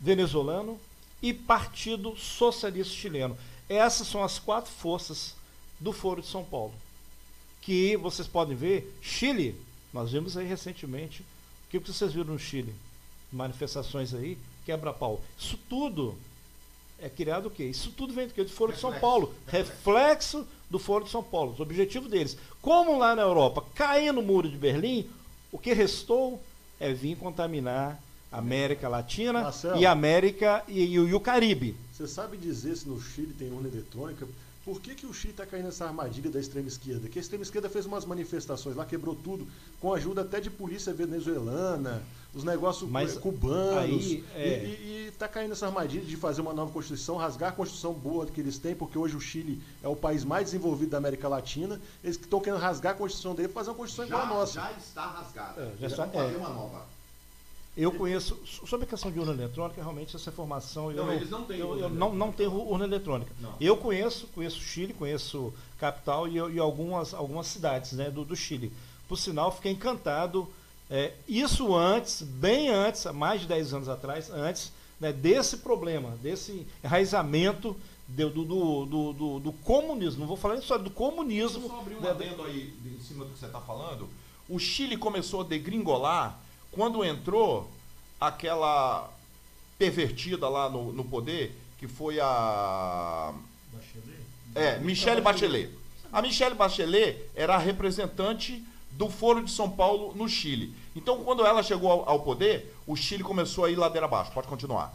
venezuelano e Partido Socialista chileno. Essas são as quatro forças do Foro de São Paulo. Que vocês podem ver, Chile, nós vimos aí recentemente, o que vocês viram no Chile? Manifestações aí, quebra-pau. Isso tudo é criado o quê? Isso tudo vem do quê? Do Foro Reflexo. de São Paulo. Reflexo do Foro de São Paulo. O objetivo deles. Como lá na Europa caiu no muro de Berlim, o que restou é vir contaminar a América Latina Marcelo, e América e, e, e, o Caribe. Você sabe dizer se no Chile tem urna eletrônica? Por que, que o Chile está caindo nessa armadilha da extrema esquerda? Que a extrema esquerda fez umas manifestações lá, quebrou tudo, com ajuda até de polícia venezuelana, os negócios Mas cubanos. Aí, é... E está caindo nessa armadilha de fazer uma nova Constituição, rasgar a Constituição boa que eles têm, porque hoje o Chile é o país mais desenvolvido da América Latina. Eles estão querendo rasgar a Constituição dele e fazer uma Constituição já, igual a nossa. Já está rasgada. É, já está, é. uma nova. Eu conheço, sobre a questão de urna eletrônica, realmente essa informação. Não, eu, eles não têm eu, eu não, não tenho urna eletrônica. Não. Eu conheço, conheço Chile, conheço capital e, e algumas, algumas cidades né, do, do Chile. Por sinal, fiquei encantado. É, isso antes, bem antes, há mais de 10 anos atrás, antes né, desse problema, desse enraizamento do, do, do, do, do comunismo. Não vou falar só do comunismo. Deixa eu só abrir um né, adendo aí em cima do que você está falando. O Chile começou a degringolar quando entrou aquela pervertida lá no, no poder, que foi a. Bachelet? É, Michelle Bachelet. A Michelle Bachelet era a representante do Foro de São Paulo no Chile. Então, quando ela chegou ao, ao poder, o Chile começou a ir ladeira abaixo. Pode continuar.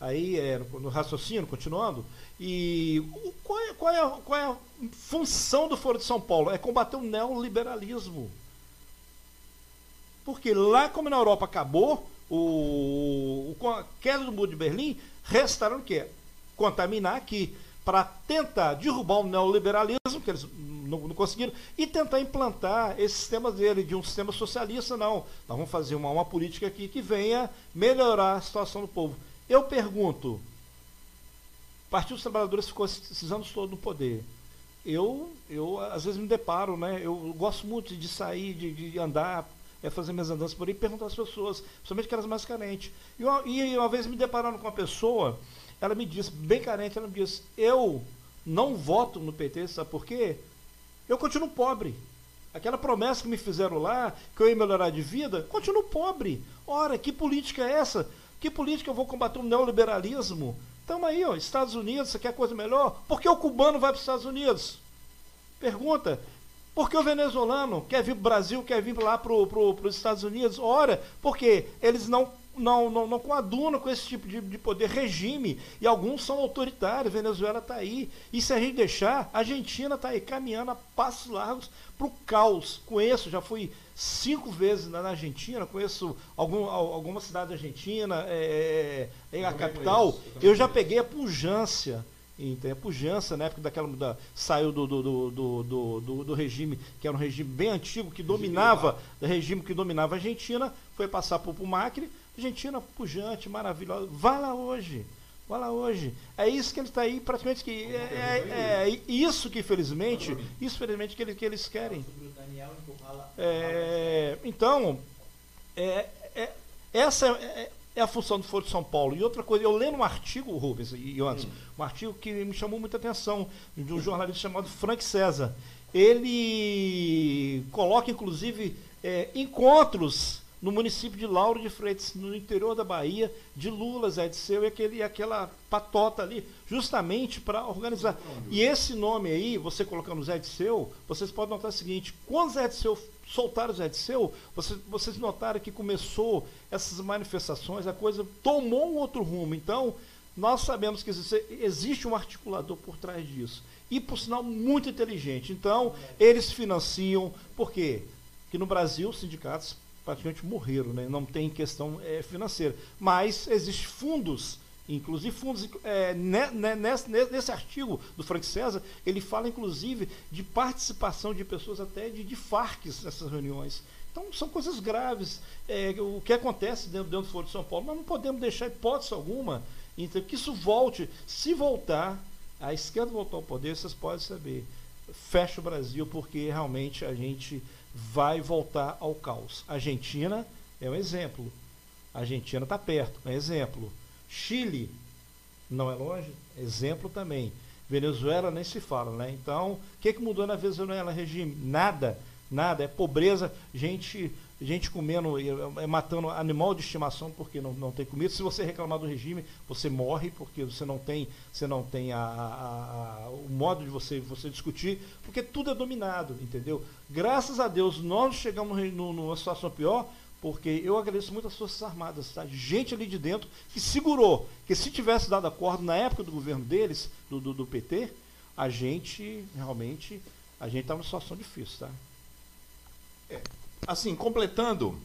Aí, é, no, no raciocínio, continuando, e qual é, qual, é, qual é a função do Foro de São Paulo? É combater o neoliberalismo. Porque lá, como na Europa acabou, o, o a queda do muro de Berlim, restaram o quê? Contaminar aqui, para tentar derrubar o neoliberalismo, que eles não, não, conseguiram, e tentar implantar esse sistema dele, de um sistema socialista, não. Nós vamos fazer uma, uma política aqui que venha melhorar a situação do povo. Eu pergunto, o Partido dos Trabalhadores ficou esses anos todos no poder. Eu, eu às vezes me deparo, né? Eu gosto muito de sair, de, de andar é fazer minhas andanças por aí e perguntar às pessoas, principalmente aquelas mais carentes. E uma, e uma vez me deparando com uma pessoa, ela me disse, bem carente, ela me disse, eu não voto no PT, sabe por quê? Eu continuo pobre. Aquela promessa que me fizeram lá, que eu ia melhorar de vida, continuo pobre. Ora, que política é essa? Que política eu vou combater o neoliberalismo? Estamos aí, ó, Estados Unidos, você quer coisa melhor? Por que o cubano vai para os Estados Unidos? Pergunta. Por que o venezuelano quer vir para o Brasil, quer vir lá para pro, os Estados Unidos? Ora, porque eles não não, não, não coadunam com esse tipo de, de poder, regime, e alguns são autoritários, Venezuela está aí. E se a gente deixar, a Argentina está aí caminhando a passos largos para o caos. Conheço, já fui cinco vezes na Argentina, conheço algum, alguma cidade argentina, é, é, é a capital. Eu, eu já peguei a pujança então, a pujança, na época daquela da, saiu do do, do, do, do, regime, que era um regime bem antigo, que dominava, do regime que dominava a Argentina, foi passar para o Macri, Argentina pujante, maravilhosa. Vá lá hoje. Vá lá hoje. É isso que ele está aí, praticamente que. É, é, é, isso que, infelizmente, isso, infelizmente, que, ele, que eles querem. É, então, é, é, essa é, é, a função do Foro de São Paulo. E outra coisa, eu lendo um artigo, Rubens e Anderson, hum. um artigo que me chamou muita atenção, de um jornalista chamado Frank César. Ele coloca, inclusive, é, encontros no município de Lauro de Freitas, no interior da Bahia, de Lula, Zé de Seu e, aquele, e aquela patota ali, justamente para organizar. E esse nome aí, você colocando Zé de Seu, vocês podem notar o seguinte: quando Zé de Seu soltaram Zé de Seu, vocês, vocês notaram que começou essas manifestações, a coisa tomou um outro rumo. Então, nós sabemos que existe um articulador por trás disso. E, por sinal, muito inteligente. Então, eles financiam, por quê? Porque no Brasil, os sindicatos praticamente morreram, né? não tem questão é, financeira. Mas existem fundos, inclusive fundos, é, né, né, nesse, nesse, artigo do Frank César, ele fala inclusive de participação de pessoas até de, de FARCs nessas reuniões. Então são coisas graves. É, o que acontece dentro, dentro do Foro de São Paulo, nós não podemos deixar hipótese alguma então, que isso volte. Se voltar, a esquerda voltar ao poder, vocês podem saber, fecha o Brasil, porque realmente a gente vai voltar ao caos. Argentina é um exemplo. A Argentina está perto, é um exemplo. Chile não é longe, exemplo também. Venezuela nem se fala, né? Então, o que, que mudou na Venezuela? Regime? Nada, nada. É pobreza, gente gente comendo, é, matando animal de estimação porque não, não tem comida. Se você reclamar do regime, você morre porque você não tem, você não tem a, a, a, o modo de você, você discutir, porque tudo é dominado, entendeu? Graças a Deus nós chegamos numa situação pior, porque eu agradeço muito as Forças Armadas, tá? Gente ali de dentro que segurou, que se tivesse dado acordo na época do governo deles, do, do, do PT, a gente realmente, a gente estava numa situação difícil, tá? É, assim, completando,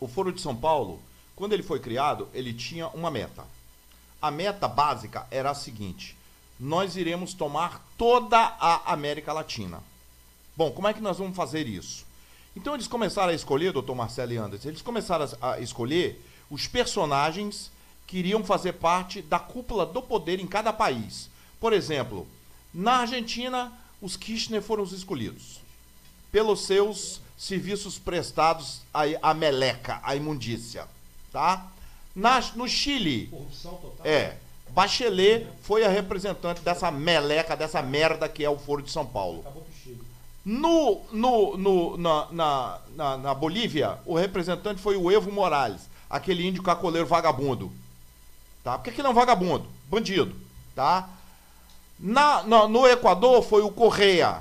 o Foro de São Paulo, quando ele foi criado, ele tinha uma meta. A meta básica era a seguinte: nós iremos tomar toda a América Latina. Bom, como é que nós vamos fazer isso? Então eles começaram a escolher, doutor Marcelo e Anderson, eles começaram a escolher os personagens que iriam fazer parte da cúpula do poder em cada país. Por exemplo, na Argentina, os Kirchner foram os escolhidos pelos seus serviços prestados à, meleca, à imundícia. Tá? Na, no Chile, é, Bachelet foi a representante dessa meleca, dessa merda que é o Foro de São Paulo. No, no, no, na, na, na, na, Bolívia, o representante foi o Evo Morales, aquele índio cacoleiro vagabundo. Tá? Porque aquele é um vagabundo, bandido. Tá? Na, na, no Equador foi o Correia,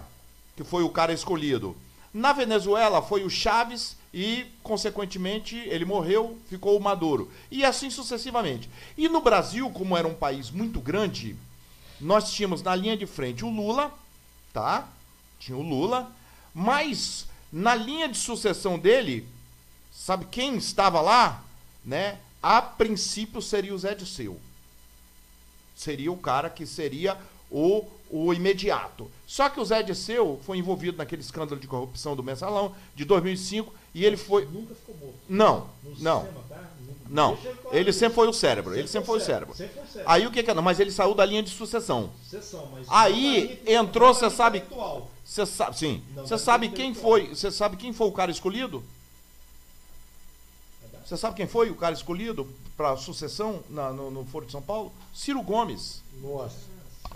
que foi o cara escolhido. Na Venezuela foi o Chaves e, consequentemente, ele morreu, ficou o Maduro. E assim sucessivamente. E no Brasil, como era um país muito grande, nós tínhamos na linha de frente o Lula, tá? Tinha o Lula, mas na linha de sucessão dele, sabe quem estava lá? Né? A princípio seria o Zé de Seu. Seria o cara que seria o o imediato. Só que o Zé Disseu foi envolvido naquele escândalo de corrupção do mensalão de 2005 e ele foi. Nunca ficou morto. Não, não. Tá? Não, ele sempre foi o cérebro. Ele sempre foi o cérebro. Aí o que que é? Mas ele saiu da linha de sucessão. Aí entrou, você sabe. Você sabe, sim. Você sabe quem foi? Você sabe quem foi o cara escolhido? Você sabe quem foi o cara escolhido para sucessão na, no, no Foro de São Paulo? Ciro Gomes. Nossa.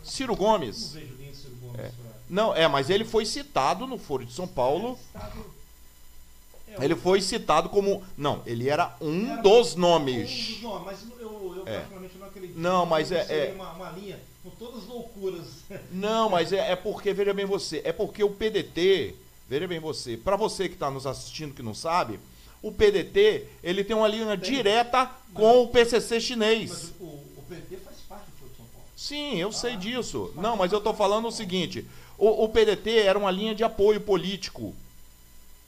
Ciro Gomes. Não vejo nem Ciro Gomes. É. Não, é, mas ele foi citado no Foro de São Paulo. É, Ele foi citado como. Não, ele era um Era dos Um nomes. dos nomes, mas eu, eu É. particularmente não acredito. Não, mas é- é- Uma, uma linha com todas as loucuras. Não, mas é, é porque, veja bem você, é porque o PDT, veja bem você, para você que está nos assistindo que não sabe, o PDT, ele tem uma linha Tem. direta com o PCC chinês. Mas o, o PT faz parte do São Paulo. Sim, eu sei Ah, disso. Não, mas eu tô falando o seguinte: o, o PDT era uma linha de apoio político.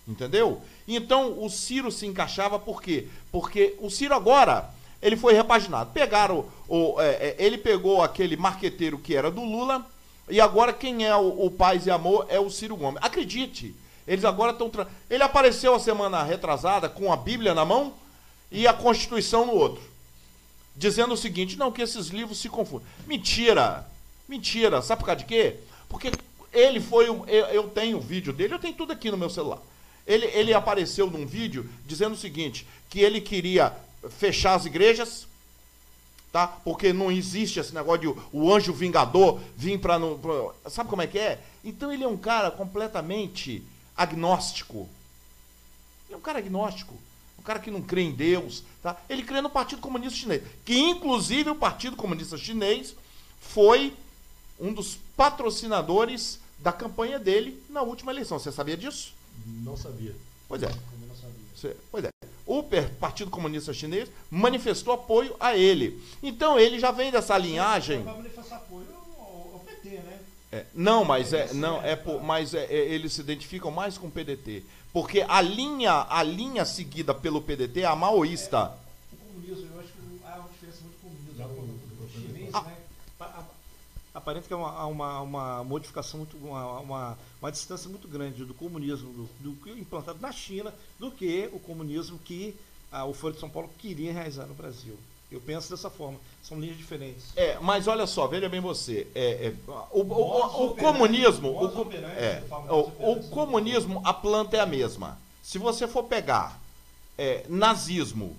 Entendeu? Então o Ciro se encaixava por quê? Porque o Ciro agora ele foi repaginado. Pegaram o, é, é, ele pegou aquele marqueteiro que era do Lula e agora quem é o, o Paz e Amor é o Ciro Gomes. Acredite, eles agora estão. Tra... Ele apareceu a semana retrasada com a Bíblia na mão e a Constituição no outro dizendo o seguinte: não, que esses livros se confundem. Mentira! Mentira! Sabe por causa de quê? Porque ele foi. um- Eu, eu tenho o vídeo dele, eu tenho tudo aqui no meu celular. Ele, ele apareceu num vídeo dizendo o seguinte: que ele queria fechar as igrejas, tá? Porque não existe esse negócio de o, anjo vingador vir para. Sabe como é que é? Então ele é um cara completamente agnóstico. Ele é um cara agnóstico. Um cara que não crê em Deus. Tá? Ele crê no Partido Comunista Chinês. Que, inclusive, o Partido Comunista Chinês foi um dos patrocinadores da campanha dele na última eleição. Você sabia disso? Não sabia. Pois é. Não sabia. Pois é. O Partido Comunista Chinês manifestou apoio a ele. Então ele já vem dessa linhagem. Vai manifestar apoio ao, ao PT, né? É, não, mas é, não é, por- mas é, é, eles se identificam mais com o PDT, porque a linha, a linha seguida pelo PDT é a maoísta. O comunismo, eu acho que há uma diferença muito com o comunismo. Já O- com- o com- chinês, Ah. né? pa- a- Aparenta que é uma, uma, uma modificação muito, uma, uma, uma distância muito grande do comunismo do, do que implantado na China do que o comunismo que ah, o Foro de São Paulo queria realizar no Brasil. Eu penso dessa forma. São linhas diferentes. É, mas olha só, veja bem você, é, é, o, o- o- o comunismo, o, é, o- comunismo, a planta é a mesma. Se você for pegar é, nazismo,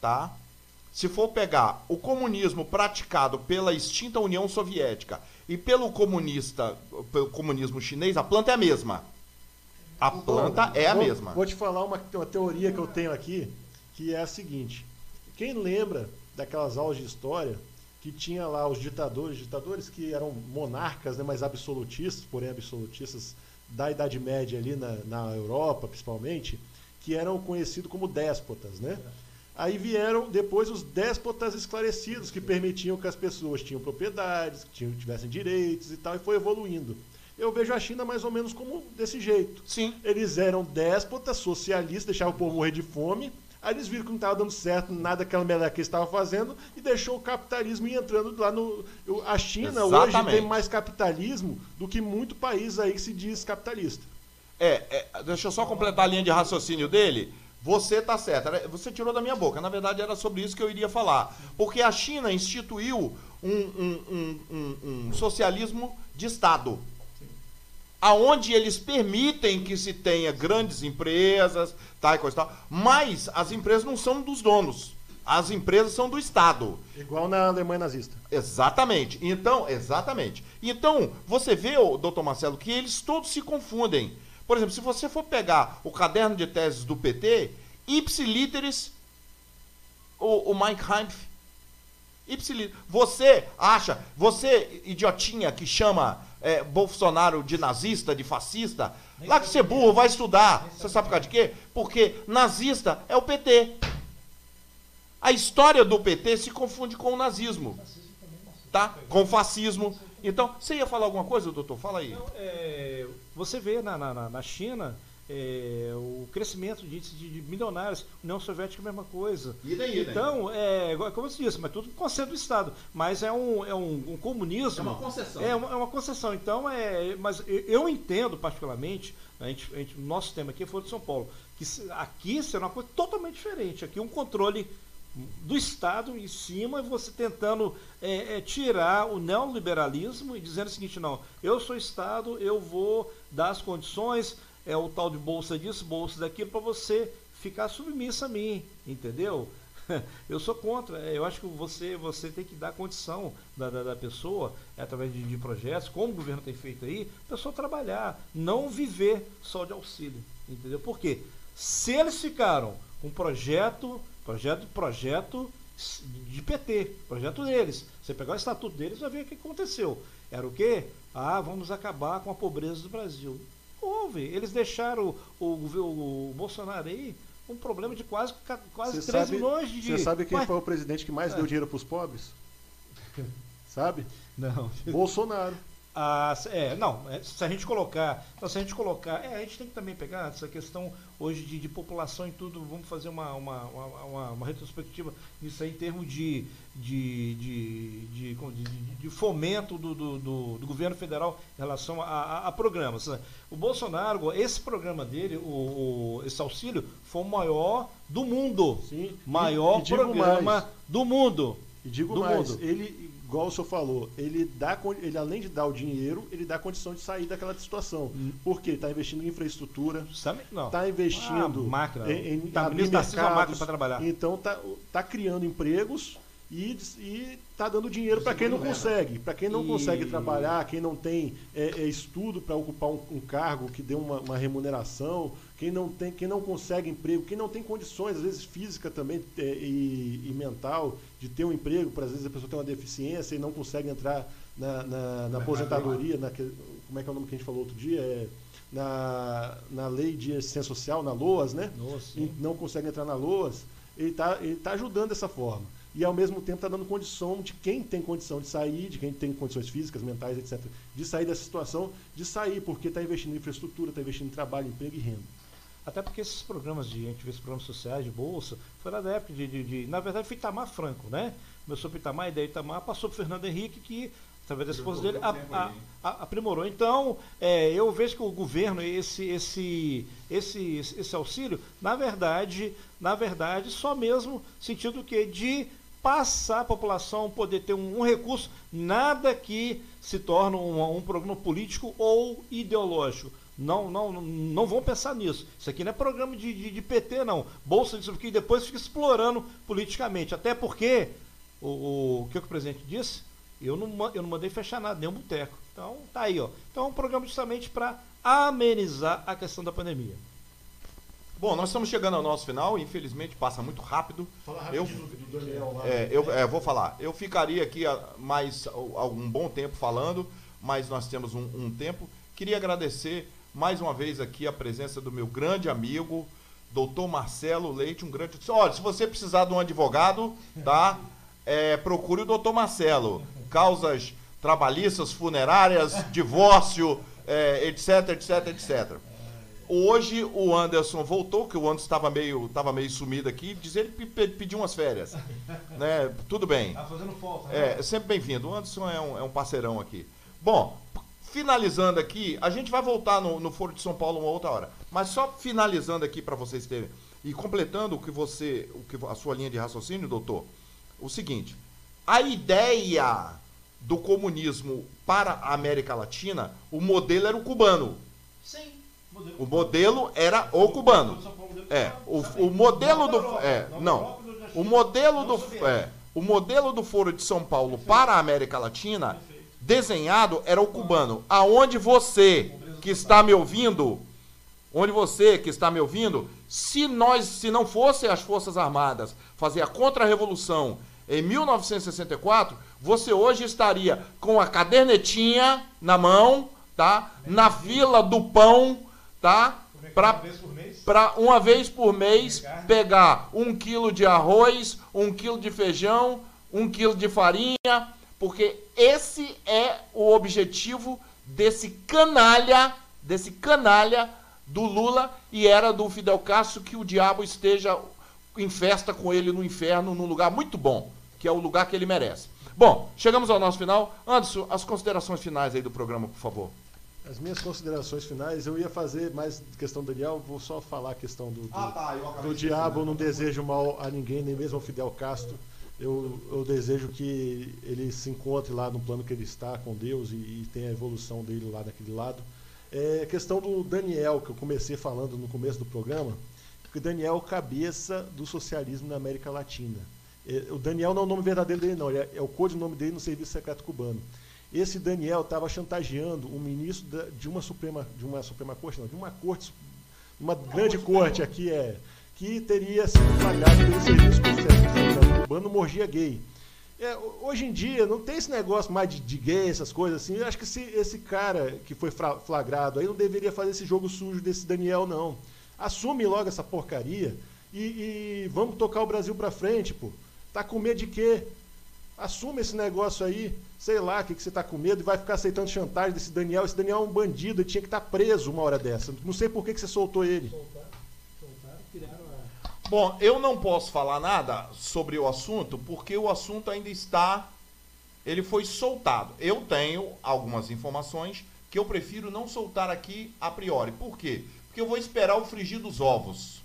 tá? Se for pegar o comunismo praticado pela extinta União Soviética e pelo comunista, pelo comunismo chinês, a planta é a mesma. A planta é a Vou- mesma. Vou te falar uma, uma teoria que eu tenho aqui, que é a seguinte. Quem lembra daquelas aulas de história que tinha lá os ditadores, ditadores que eram monarcas, né, mas absolutistas, porém absolutistas da Idade Média ali na, na Europa, principalmente, que eram conhecidos como déspotas, né? Aí vieram depois os déspotas esclarecidos, que permitiam que as pessoas tinham propriedades, que tinham, tivessem direitos e tal, e foi evoluindo. Eu vejo a China mais ou menos como desse jeito. Sim. Eles eram déspotas, socialistas, deixavam o povo morrer de fome. Aí eles viram que não estava dando certo nada aquela merda que eles estavam fazendo e deixou o capitalismo ir entrando lá no. A China hoje Exatamente. tem mais capitalismo do que muito país aí que se diz capitalista. É, é, deixa eu só completar a linha de raciocínio dele. Você tá certo. era- Você tirou da minha boca. Na verdade, era sobre isso que eu iria falar. Porque a China instituiu um, um- um- um- socialismo de Estado. Aonde eles permitem que se tenha grandes empresas, tal e coisa tal, mas as empresas não são dos donos. As empresas são do Estado. Igual na Alemanha nazista. Exatamente. Então, exatamente. Então, você vê, doutor Marcelo, que eles todos se confundem. Por exemplo, se você for pegar o caderno de teses do PT, ipsiliteris, o, o Kampf, ipsiliteris. Você acha, você, idiotinha, que chama é, Bolsonaro de nazista, de fascista, Nem lá que você é burro, é. vai estudar. Nem Você sabe por causa que de quê? Porque nazista é o PT. A história do PT se confunde com o nazismo, tá? Com o fascismo. Então, você ia falar alguma coisa, doutor? Fala aí. Então, é, você vê na, na- na- na China é, o crescimento de, índice de, de milionários, União Soviética a mesma coisa. Idem, idem. Então, é, como eu disse, mas tudo conceito do Estado. Mas é um, é um, um comunismo. É uma concessão. É uma, é uma concessão. Então, é, mas eu- entendo particularmente, a gente, a gente, o nosso tema aqui foi de São Paulo, que aqui será uma coisa totalmente diferente. Aqui um controle do Estado em cima e você tentando é, é, tirar o neoliberalismo e dizendo o seguinte, não, eu sou Estado, eu vou dar as condições, é o tal de bolsa disso, bolsa daquilo, para você ficar submissa a mim, entendeu? Eu sou contra. Eu acho que você, você tem que dar condição da, da, da pessoa, através de, de, projetos, como o governo tem feito aí, a pessoa trabalhar, não viver só de auxílio. Entendeu? Por quê? Se eles ficaram com projeto, projeto, projeto de PT, projeto deles. Você pegar o estatuto deles, vai ver o que aconteceu. Era o quê? Ah, vamos acabar com a pobreza do Brasil. Houve. Eles deixaram o, o, o Bolsonaro aí um problema de quase, quase 3 sabe, milhões de Você sabe quem Mas... foi o presidente que mais é. deu dinheiro para os pobres? sabe? Não. Bolsonaro. Ah, é, não, é, se a gente colocar, se a gente colocar, é, a gente tem que também pegar essa questão hoje de, de população e tudo, vamos fazer uma, uma, uma, uma, retrospectiva nisso aí em termos de, de, de, de, de fomento do, do, do, do, governo federal em relação a, a, a, programas. O Bolsonaro, esse programa dele, o, o, esse auxílio, foi o maior do mundo. Sim. Maior e, e programa mais, do mundo. E digo do mais, mundo. ele igual o senhor falou, ele dá ele além de dar o dinheiro, ele dá condição de sair daquela situação. Hum. Porque está investindo em infraestrutura, está investindo ah, máquina. em, em tá, abrir mercados, para trabalhar. Então está tá criando empregos e está dando dinheiro para quem não consegue. Para quem não e... consegue trabalhar, quem não tem é, é, estudo para ocupar um, um, cargo que dê uma, uma, remuneração, quem não, tem, quem não consegue emprego, quem não tem condições, às vezes física também é, e, e, mental, de ter um emprego, para às vezes a pessoa tem uma deficiência e não consegue entrar na, na, na aposentadoria, na, como é que é o nome que a gente falou outro dia? É, na, na lei de assistência social, na LOAS, né? Nossa, não consegue entrar na LOAS, ele está ele tá ajudando dessa forma e ao mesmo tempo está dando condição de quem tem condição de sair, de quem tem condições físicas, mentais, etc., de sair dessa situação, de sair, porque está investindo em infraestrutura, está investindo em trabalho, emprego e renda. Até porque esses programas de, a gente vê esses programas sociais de bolsa, foi lá da época de, de, de na verdade foi Itamar Franco, né? Começou por Itamar, e daí Itamar passou para Fernando Henrique, que através da esposa dele, a, a, a, aprimorou. Então, é, eu vejo que o governo, esse, esse, esse, esse auxílio, na verdade, na verdade, só mesmo sentido que de passar a população poder ter um, um recurso, nada que se torne um, um, programa político ou ideológico. Não, não, não vão pensar nisso. Isso aqui não é programa de, de, de PT, não. Bolsa disso que depois fica explorando politicamente. Até porque o, o, o que, o presidente disse? Eu não, eu não mandei fechar nada, nem um boteco. Então, tá aí, ó. Então é um programa justamente para amenizar a questão da pandemia. Bom, nós estamos chegando ao nosso final, infelizmente passa muito rápido. Fala eu, do Daniel lá. É, eu é, vou falar. Eu ficaria aqui mais algum bom tempo falando, mas nós temos um, um, tempo. Queria agradecer mais uma vez aqui a presença do meu grande amigo, doutor Marcelo Leite, um grande. Olha, se você precisar de um advogado, tá? É, procure o doutor Marcelo. Causas trabalhistas, funerárias, divórcio, é, etc, etc, etc. Hoje o Anderson voltou, que o Anderson estava meio, estava meio sumido aqui, diz ele pediu umas férias. né? Tudo bem. Tá fazendo falta. Né? É, sempre bem-vindo. O Anderson é um, é um parceirão aqui. Bom, finalizando aqui, a gente vai voltar no, no Foro de São Paulo uma outra hora. Mas só finalizando aqui para vocês terem e completando o que você, o que a sua linha de raciocínio, doutor, o seguinte: a ideia do comunismo para a América Latina, o modelo era o cubano. Sim. O modelo era o cubano. É, o, o modelo do é, não. O modelo do é, o modelo do Foro de São Paulo para a América Latina desenhado era o cubano. Aonde você que está me ouvindo, onde você que está me ouvindo, se nós, se não fossem as Forças Armadas fazer a contra-revolução em 1964, você hoje estaria com a cadernetinha na mão, tá? Na fila do pão tá? Para uma vez por mês pegar um quilo de arroz, um quilo de feijão, um quilo de farinha, porque esse é o objetivo desse canalha, desse canalha do Lula e era do Fidel Castro que o diabo esteja em festa com ele no inferno, num lugar muito bom, que é o lugar que ele merece. Bom, chegamos ao nosso final. Anderson, as considerações finais aí do programa, por favor. As minhas considerações finais, eu ia fazer mais questão do Daniel, vou só falar a questão do, do, ah, tá, do diabo, não desejo mal a ninguém, nem mesmo ao Fidel Castro. Eu, eu, desejo que ele se encontre lá no plano que ele está com Deus e, e tenha a evolução dele lá naquele lado. É a questão do Daniel, que eu comecei falando no começo do programa, porque Daniel é o cabeça do socialismo na América Latina. É, o Daniel não é o nome verdadeiro dele, não, é, é o codinome dele no Serviço Secreto Cubano. Esse Daniel estava chantageando um ministro de uma Suprema, de uma Suprema Corte, não, de uma corte, uma grande corte aqui, é, que teria sido flagrado pelo Serviço Secreto Cubano morgia gay. É, hoje em dia não tem esse negócio mais de, de gay, essas coisas assim. Eu acho que esse, esse cara que foi flagrado aí não deveria fazer esse jogo sujo desse Daniel, não. Assume logo essa porcaria e, e vamos tocar o Brasil para frente, pô. Tá com medo de quê? Assume esse negócio aí, sei lá, o que, que você tá com medo e vai ficar aceitando chantagem desse Daniel. Esse Daniel é um bandido, ele tinha que estar tá preso uma hora dessa. Não sei por que, que você soltou ele. A... Bom, eu não posso falar nada sobre o assunto, porque o assunto ainda está. Ele foi soltado. Eu tenho algumas informações que eu prefiro não soltar aqui a priori. Por quê? Porque eu vou esperar o frigir dos ovos.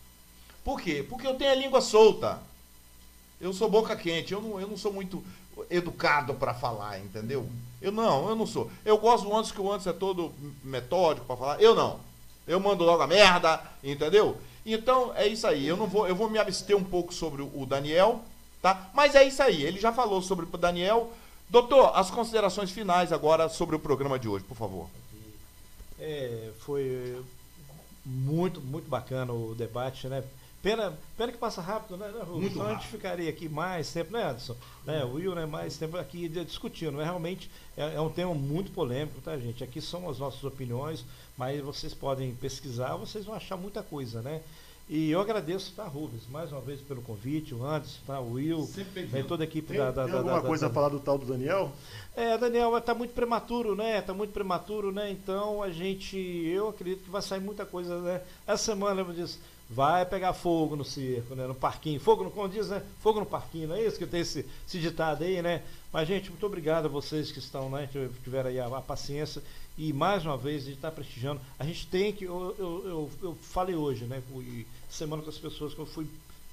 Por quê? Porque eu tenho a língua solta. Eu sou boca quente, eu não, eu não sou muito educado para falar, entendeu? Eu não, eu não sou. Eu gosto antes que o antes é todo metódico para falar. Eu não. Eu mando logo a merda, entendeu? Então é isso aí. Eu não vou, eu vou me abster um pouco sobre o Daniel, tá? Mas é isso aí. Ele já falou sobre o Daniel. Doutor, as considerações finais agora sobre o programa de hoje, por favor. É, foi muito, muito bacana o debate, né? Pena, pena que passa rápido, né, né Muito Então a gente ficaria aqui mais tempo, né, Anderson? Né, o Will, né, mais tempo aqui discutindo. Mas realmente é, é, um tema muito polêmico, tá, gente? Aqui são as nossas opiniões, mas vocês podem pesquisar, vocês vão achar muita coisa, né? E eu agradeço, tá, Rubens, mais uma vez pelo convite, o Anderson, tá, o Will, né, toda a equipe tem, da, da. Tem da, alguma da, coisa da, a falar do tal do Daniel? É, Daniel, está muito prematuro, né? Está muito prematuro, né? Então a gente, eu acredito que vai sair muita coisa, né? Essa semana, eu disse, vai pegar fogo no circo, né? No parquinho. Fogo, no, como diz, né? Fogo no parquinho, não é isso que tem esse, esse ditado aí, né? Mas, gente, muito obrigado a vocês que estão, né? Que tiveram aí a, a paciência. E mais uma vez, a gente está prestigiando. A gente tem que. Eu, eu, eu, eu falei hoje, né? Semana com as pessoas que eu fui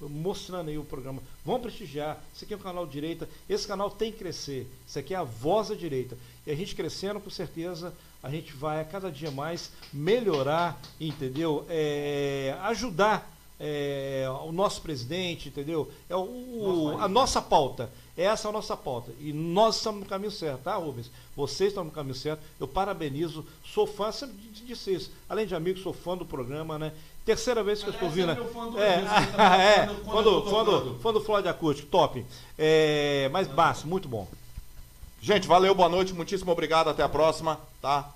mostrando aí o programa. Vamos prestigiar. Isso aqui é um canal direita. Esse canal tem que crescer. Isso aqui é a voz da direita. E a gente crescendo, com certeza, a gente vai a cada dia mais melhorar, entendeu? É, ajudar é, o nosso presidente, entendeu? É o, o, a nossa pauta. Essa é a nossa pauta. E nós estamos no caminho certo, tá, Rubens? Vocês estão no caminho certo. Eu parabenizo. Sou fã, sempre disse isso. Além de amigo, sou fã do programa, né? Terceira vez que eu estou vindo. É, é, é, quando, quando, fã do Floyd Acústico, top. É, mas baixo, muito bom. Gente, valeu, boa noite, muitíssimo obrigado, até a próxima, tá?